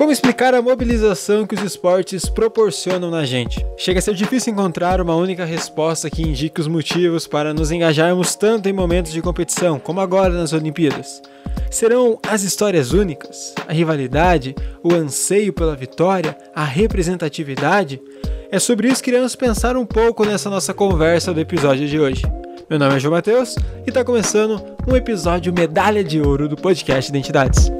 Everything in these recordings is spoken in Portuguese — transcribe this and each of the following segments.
Como explicar a mobilização que os esportes proporcionam na gente? Chega a ser difícil encontrar uma única resposta que indique os motivos para nos engajarmos tanto em momentos de competição, como agora nas Olimpíadas. Serão as histórias únicas, a rivalidade, o anseio pela vitória, a representatividade? É sobre isso que iremos pensar um pouco nessa nossa conversa do episódio de hoje. Meu nome é João Matheus e está começando um episódio Medalha de Ouro do podcast Identidades.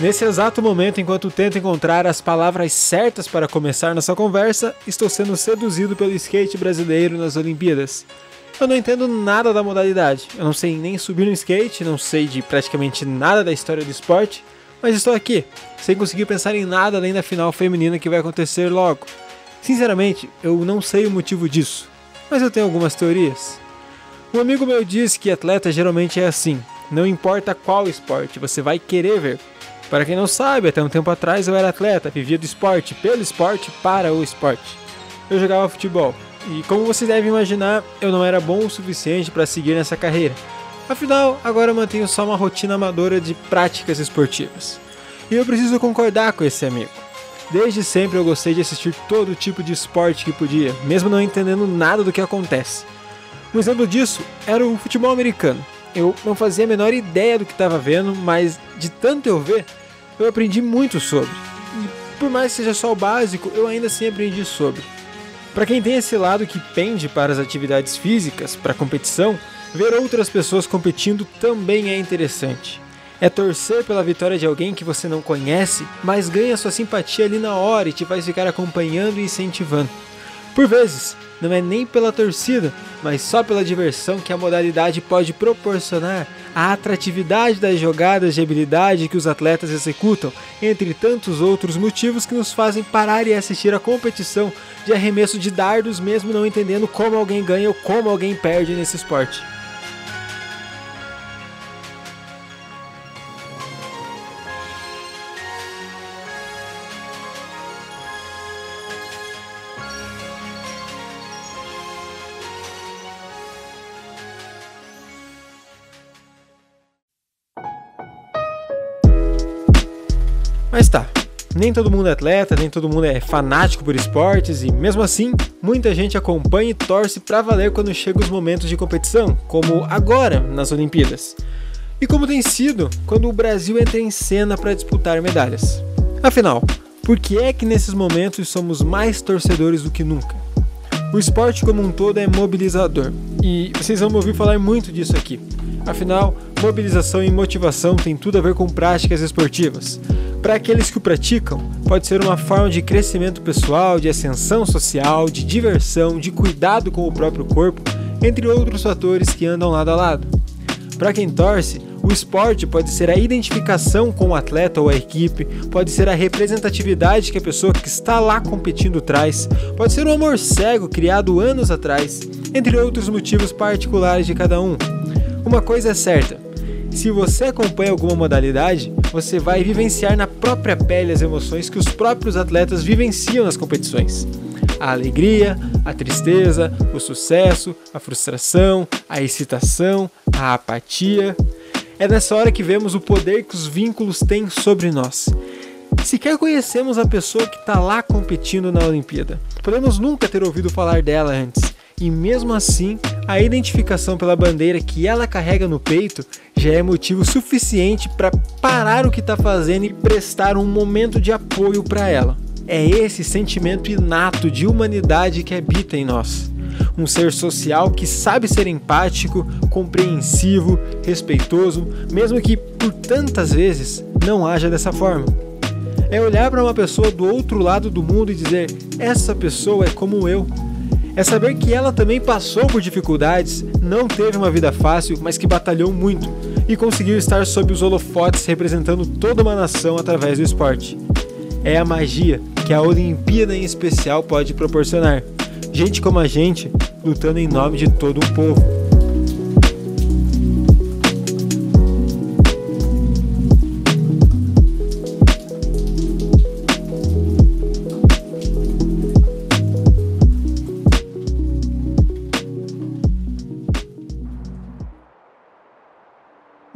Nesse exato momento, enquanto tento encontrar as palavras certas para começar nossa conversa, estou sendo seduzido pelo skate brasileiro nas Olimpíadas. Eu não entendo nada da modalidade, eu não sei nem subir no skate, não sei de praticamente nada da história do esporte, mas estou aqui, sem conseguir pensar em nada além da final feminina que vai acontecer logo. Sinceramente, eu não sei o motivo disso, mas eu tenho algumas teorias. Um amigo meu diz que atleta geralmente é assim, não importa qual esporte, você vai querer ver. Para quem não sabe, até um tempo atrás eu era atleta, vivia do esporte, pelo esporte, para o esporte. Eu jogava futebol, e como vocês devem imaginar, eu não era bom o suficiente para seguir nessa carreira. Afinal, agora eu mantenho só uma rotina amadora de práticas esportivas. E eu preciso concordar com esse amigo. Desde sempre eu gostei de assistir todo tipo de esporte que podia, mesmo não entendendo nada do que acontece. Um exemplo disso era o futebol americano. Eu não fazia a menor ideia do que estava vendo, mas de tanto eu ver, eu aprendi muito sobre. E por mais que seja só o básico, eu ainda assim aprendi sobre. Para quem tem esse lado que pende para as atividades físicas, para a competição, ver outras pessoas competindo também é interessante. É torcer pela vitória de alguém que você não conhece, mas ganha sua simpatia ali na hora e te faz ficar acompanhando e incentivando. Por vezes, não é nem pela torcida, mas só pela diversão que a modalidade pode proporcionar, a atratividade das jogadas de habilidade que os atletas executam, entre tantos outros motivos que nos fazem parar e assistir a competição de arremesso de dardos, mesmo não entendendo como alguém ganha ou como alguém perde nesse esporte. Nem todo mundo é atleta, nem todo mundo é fanático por esportes e mesmo assim, muita gente acompanha e torce para valer quando chegam os momentos de competição, como agora nas Olimpíadas. E como tem sido quando o Brasil entra em cena para disputar medalhas. Afinal, por que é que nesses momentos somos mais torcedores do que nunca? O esporte como um todo é mobilizador, e vocês vão me ouvir falar muito disso aqui. Afinal, mobilização e motivação têm tudo a ver com práticas esportivas. Para aqueles que o praticam, pode ser uma forma de crescimento pessoal, de ascensão social, de diversão, de cuidado com o próprio corpo, entre outros fatores que andam lado a lado. Para quem torce, o esporte pode ser a identificação com o atleta ou a equipe, pode ser a representatividade que a pessoa que está lá competindo traz, pode ser o amor cego criado anos atrás, entre outros motivos particulares de cada um. Uma coisa é certa: se você acompanha alguma modalidade, você vai vivenciar na própria pele as emoções que os próprios atletas vivenciam nas competições. A alegria, a tristeza, o sucesso, a frustração, a excitação, a apatia. É nessa hora que vemos o poder que os vínculos têm sobre nós. Sequer conhecemos a pessoa que está lá competindo na Olimpíada. Podemos nunca ter ouvido falar dela antes e mesmo assim, a identificação pela bandeira que ela carrega no peito já é motivo suficiente para parar o que está fazendo e prestar um momento de apoio para ela. É esse sentimento inato de humanidade que habita em nós. um ser social que sabe ser empático, compreensivo, respeitoso, mesmo que por tantas vezes não haja dessa forma. É olhar para uma pessoa do outro lado do mundo e dizer: essa pessoa é como eu. É saber que ela também passou por dificuldades, não teve uma vida fácil, mas que batalhou muito e conseguiu estar sob os holofotes representando toda uma nação através do esporte. É a magia que a Olimpíada em especial pode proporcionar. Gente como a gente lutando em nome de todo um povo.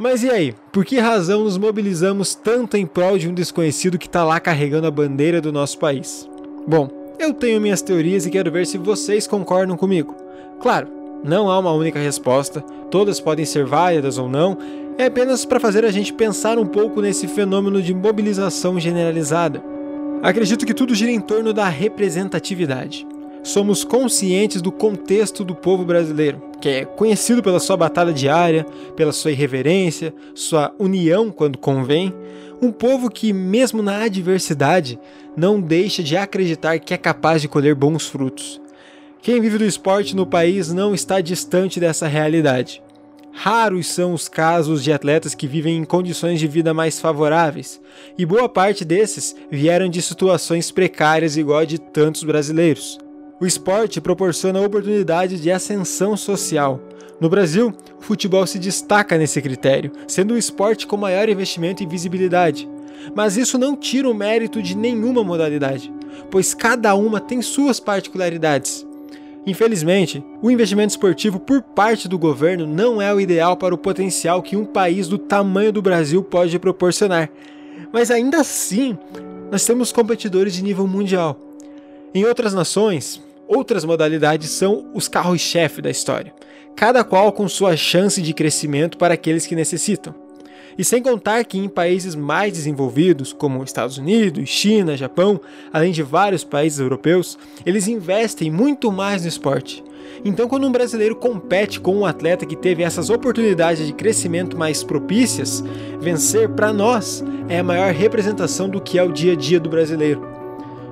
Mas e aí? Por que razão nos mobilizamos tanto em prol de um desconhecido que está lá carregando a bandeira do nosso país? Bom, eu tenho minhas teorias e quero ver se vocês concordam comigo. Claro, não há uma única resposta, todas podem ser válidas ou não, é apenas para fazer a gente pensar um pouco nesse fenômeno de mobilização generalizada. Acredito que tudo gira em torno da representatividade somos conscientes do contexto do povo brasileiro, que é conhecido pela sua batalha diária, pela sua irreverência, sua união quando convém, um povo que, mesmo na adversidade, não deixa de acreditar que é capaz de colher bons frutos. Quem vive do esporte no país não está distante dessa realidade. Raros são os casos de atletas que vivem em condições de vida mais favoráveis, e boa parte desses vieram de situações precárias igual a de tantos brasileiros. O esporte proporciona oportunidades de ascensão social. No Brasil, o futebol se destaca nesse critério, sendo o esporte com maior investimento e visibilidade. Mas isso não tira o mérito de nenhuma modalidade, pois cada uma tem suas particularidades. Infelizmente, o investimento esportivo por parte do governo não é o ideal para o potencial que um país do tamanho do Brasil pode proporcionar. Mas ainda assim, nós temos competidores de nível mundial. Em outras nações, Outras modalidades são os carros-chefe da história, cada qual com sua chance de crescimento para aqueles que necessitam. E sem contar que em países mais desenvolvidos, como Estados Unidos, China, Japão, além de vários países europeus, eles investem muito mais no esporte. Então, quando um brasileiro compete com um atleta que teve essas oportunidades de crescimento mais propícias, vencer para nós é a maior representação do que é o dia a dia do brasileiro.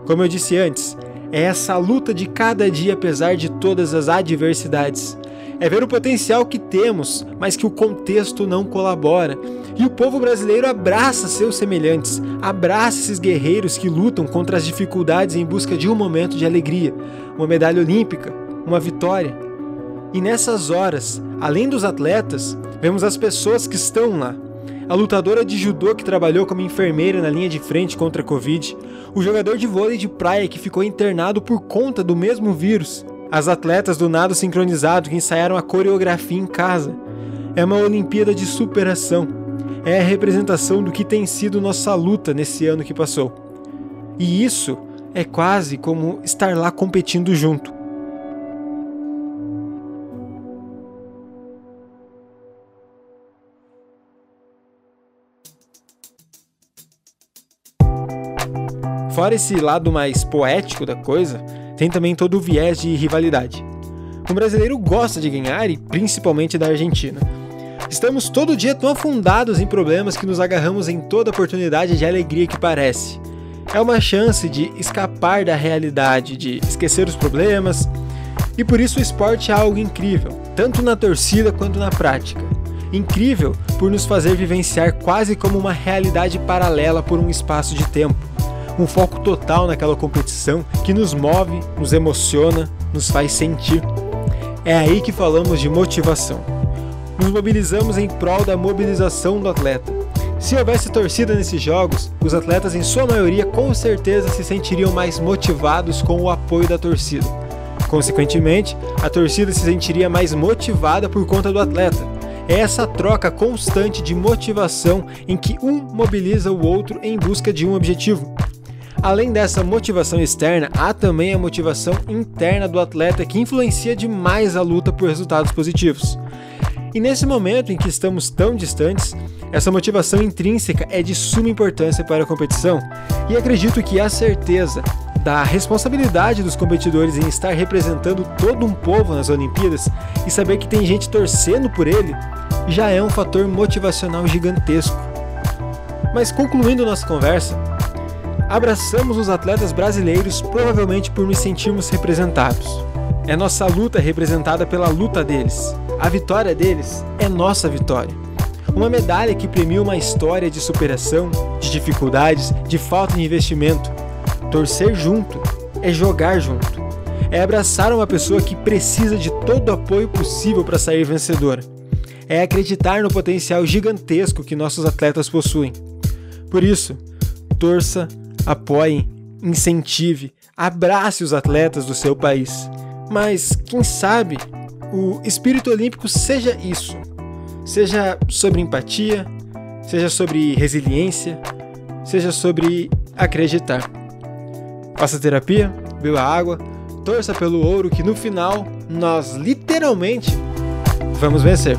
Como eu disse antes, é essa luta de cada dia apesar de todas as adversidades. É ver o potencial que temos, mas que o contexto não colabora. E o povo brasileiro abraça seus semelhantes, abraça esses guerreiros que lutam contra as dificuldades em busca de um momento de alegria, uma medalha olímpica, uma vitória. E nessas horas, além dos atletas, vemos as pessoas que estão lá, a lutadora de judô que trabalhou como enfermeira na linha de frente contra a Covid, o jogador de vôlei de praia que ficou internado por conta do mesmo vírus, as atletas do nado sincronizado que ensaiaram a coreografia em casa. É uma Olimpíada de superação. É a representação do que tem sido nossa luta nesse ano que passou. E isso é quase como estar lá competindo junto. Fora esse lado mais poético da coisa, tem também todo o viés de rivalidade. O brasileiro gosta de ganhar e principalmente da Argentina. Estamos todo dia tão afundados em problemas que nos agarramos em toda oportunidade de alegria que parece. É uma chance de escapar da realidade, de esquecer os problemas, e por isso o esporte é algo incrível, tanto na torcida quanto na prática. Incrível por nos fazer vivenciar quase como uma realidade paralela por um espaço de tempo um foco total naquela competição que nos move, nos emociona, nos faz sentir. É aí que falamos de motivação. Nos mobilizamos em prol da mobilização do atleta. Se houvesse torcida nesses jogos, os atletas, em sua maioria, com certeza se sentiriam mais motivados com o apoio da torcida. Consequentemente, a torcida se sentiria mais motivada por conta do atleta. É essa troca constante de motivação em que um mobiliza o outro em busca de um objetivo. Além dessa motivação externa, há também a motivação interna do atleta que influencia demais a luta por resultados positivos. E nesse momento em que estamos tão distantes, essa motivação intrínseca é de suma importância para a competição, e acredito que a certeza da responsabilidade dos competidores em estar representando todo um povo nas Olimpíadas e saber que tem gente torcendo por ele já é um fator motivacional gigantesco. Mas concluindo nossa conversa, abraçamos os atletas brasileiros provavelmente por nos sentirmos representados. É nossa luta representada pela luta deles. A vitória deles é nossa vitória. Uma medalha que premia uma história de superação, de dificuldades, de falta de investimento. Torcer junto é jogar junto. É abraçar uma pessoa que precisa de todo o apoio possível para sair vencedora. É acreditar no potencial gigantesco que nossos atletas possuem. Por isso, torça, apoie, incentive, abrace os atletas do seu país. Mas, quem sabe, o espírito olímpico seja isso Seja sobre empatia, seja sobre resiliência, seja sobre acreditar. Faça terapia, beba água, torça pelo ouro que no final nós literalmente vamos vencer.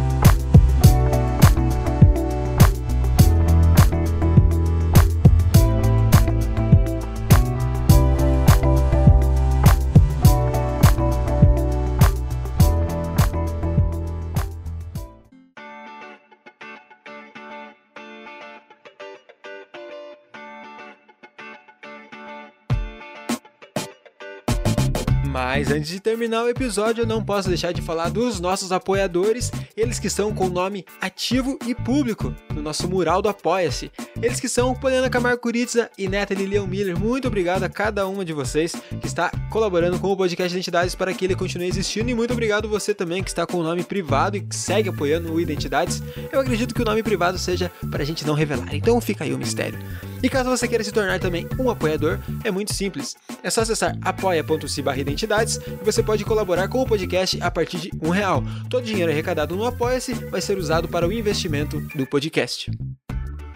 Mas antes de terminar o episódio, eu não posso deixar de falar dos nossos apoiadores, eles que estão com o nome ativo e público no nosso mural do Apoia-se. Eles que são Poliana Camargo Curitza e Neta Lilian Miller. Muito obrigado a cada uma de vocês que está colaborando com o podcast Identidades para que ele continue existindo. E muito obrigado você também que está com o nome privado e que segue apoiando o Identidades. Eu acredito que o nome privado seja para a gente não revelar, então fica aí o mistério. E caso você queira se tornar também um apoiador, é muito simples. É só acessar apoia.se identidades e você pode colaborar com o podcast a partir de um real. Todo dinheiro arrecadado no Apoia-se vai ser usado para o investimento do podcast.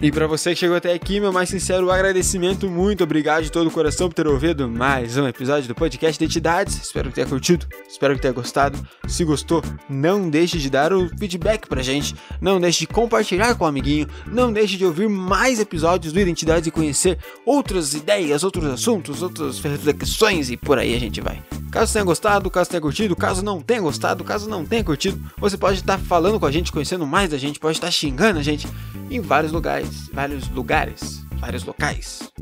E para você que chegou até aqui, meu mais sincero agradecimento, muito obrigado de todo o coração por ter ouvido mais um episódio do podcast Identidades. Espero que tenha curtido, espero que tenha gostado. Se gostou, não deixe de dar o feedback pra gente, não deixe de compartilhar com o um amiguinho, não deixe de ouvir mais episódios do Identidades e conhecer outras ideias, outros assuntos, outras reflexões e por aí a gente vai. Caso tenha gostado, caso tenha curtido, caso não tenha gostado, caso não tenha curtido, você pode estar falando com a gente, conhecendo mais da gente, pode estar xingando a gente em vários lugares, vários lugares, vários locais.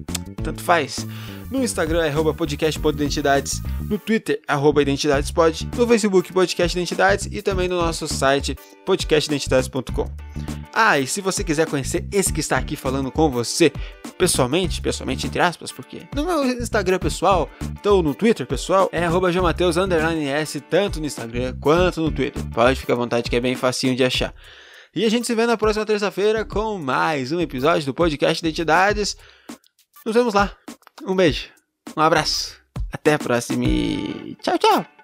Tanto faz. No Instagram é arroba podcast.identidades, no Twitter arroba identidadespod, no Facebook podcast identidades e também no nosso site podcastidentidades.com. Ah, e se você quiser conhecer esse que está aqui falando com você pessoalmente, pessoalmente entre aspas, porque no meu Instagram pessoal, então no Twitter pessoal, é arroba tanto no Instagram quanto no Twitter. Pode ficar à vontade que é bem facinho de achar. E a gente se vê na próxima terça-feira com mais um episódio do podcast Identidades. Nos vemos lá. Um beijo, um abraço, até a próxima e tchau, tchau!